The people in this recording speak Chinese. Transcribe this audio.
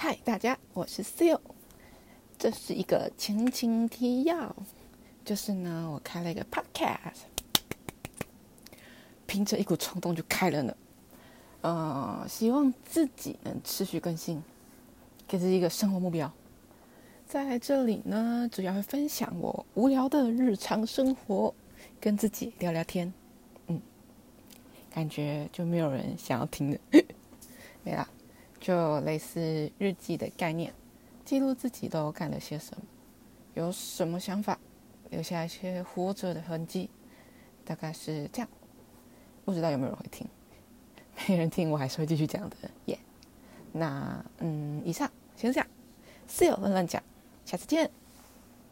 嗨，大家，我是 Seal，这是一个前情提要，就是呢，我开了一个 Podcast，凭着一股冲动就开了呢，呃，希望自己能持续更新，给自己一个生活目标，在这里呢，主要会分享我无聊的日常生活，跟自己聊聊天，嗯，感觉就没有人想要听的，没啦。就类似日记的概念，记录自己都干了些什么，有什么想法，留下一些活着的痕迹，大概是这样。不知道有没有人会听？没人听，我还是会继续讲的耶。那嗯，以上先这样，室友乱乱讲，下次见。